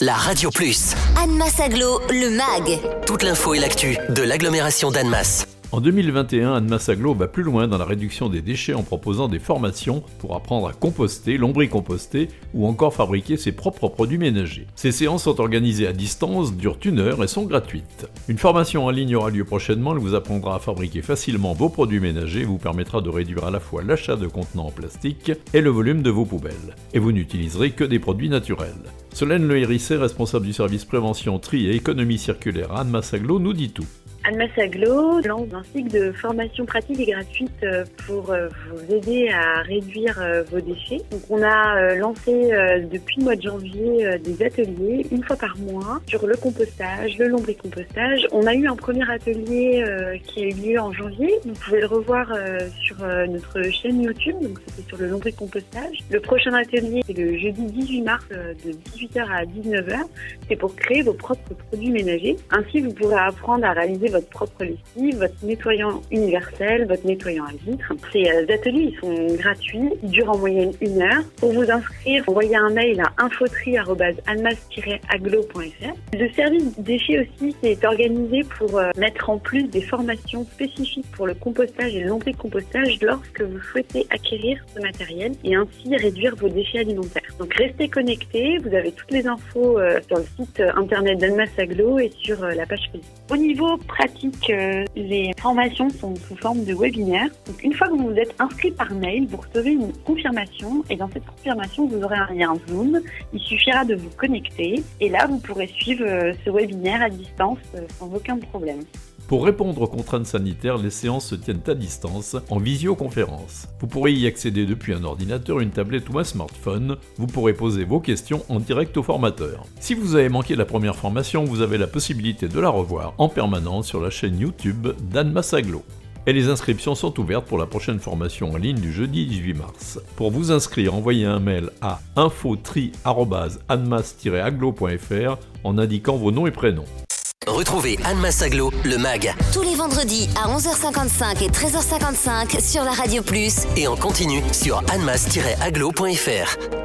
la Radio Plus. Annemasse Aglo, le MAG. Toute l'info et l'actu de l'agglomération d'Annemasse. En 2021, Annemasse Aglo va plus loin dans la réduction des déchets en proposant des formations pour apprendre à composter, lombricomposter ou encore fabriquer ses propres produits ménagers. Ces séances sont organisées à distance, durent une heure et sont gratuites. Une formation en ligne aura lieu prochainement, elle vous apprendra à fabriquer facilement vos produits ménagers, vous permettra de réduire à la fois l'achat de contenants en plastique et le volume de vos poubelles. Et vous n'utiliserez que des produits naturels. Solène Le Hérisset, responsable du service prévention, tri et économie circulaire à Annemasse Aglo, nous dit tout. Annemasse Aglo lance un cycle de formation pratique et gratuite euh, pour euh, vous aider à réduire euh, vos déchets. Donc on a lancé depuis le mois de janvier des ateliers une fois par mois sur le compostage, le lombricompostage. On a eu un premier atelier qui a eu lieu en janvier. Vous pouvez le revoir sur notre chaîne YouTube. Donc c'était sur le lombricompostage. Le prochain atelier c'est le jeudi 18 mars de 18h à 19h. C'est pour créer vos propres produits ménagers. Ainsi vous pourrez apprendre à réaliser votre propre lessive, votre nettoyant universel, votre nettoyant à vitre. Ces euh, ateliers, ils sont gratuits, ils durent en moyenne une heure. Pour vous inscrire, envoyez un mail à infotri.almas-aglo.fr. Le service déchets aussi est organisé pour euh, mettre en plus des formations spécifiques pour le compostage et le compostage lorsque vous souhaitez acquérir ce matériel et ainsi réduire vos déchets alimentaires. Donc restez connectés, vous avez toutes les infos euh, sur le site internet d'Almas Aglo et sur la page Facebook. Au niveau pratique, euh, les formations sont sous forme de webinaire. Donc, une fois que vous vous êtes inscrit par mail, vous recevez une confirmation et dans cette confirmation, vous aurez un lien Zoom. Il suffira de vous connecter et là, vous pourrez suivre euh, ce webinaire à distance euh, sans aucun problème. Pour répondre aux contraintes sanitaires, les séances se tiennent à distance, en visioconférence. Vous pourrez y accéder depuis un ordinateur, une tablette ou un smartphone. Vous pourrez poser vos questions en direct au formateur. Si vous avez manqué la première formation, vous avez la possibilité de la revoir en permanence sur la chaîne YouTube d'Anne Massaglo. Et les inscriptions sont ouvertes pour la prochaine formation en ligne du jeudi 18 mars. Pour vous inscrire, envoyez un mail à infotri.anmas-aglo.fr en indiquant vos noms et prénoms. Retrouvez Anne Massaglo, le MAG. Tous les vendredis à 11h55 et 13h55 sur la Radio Plus. Et en continu sur annemass-aglo.fr.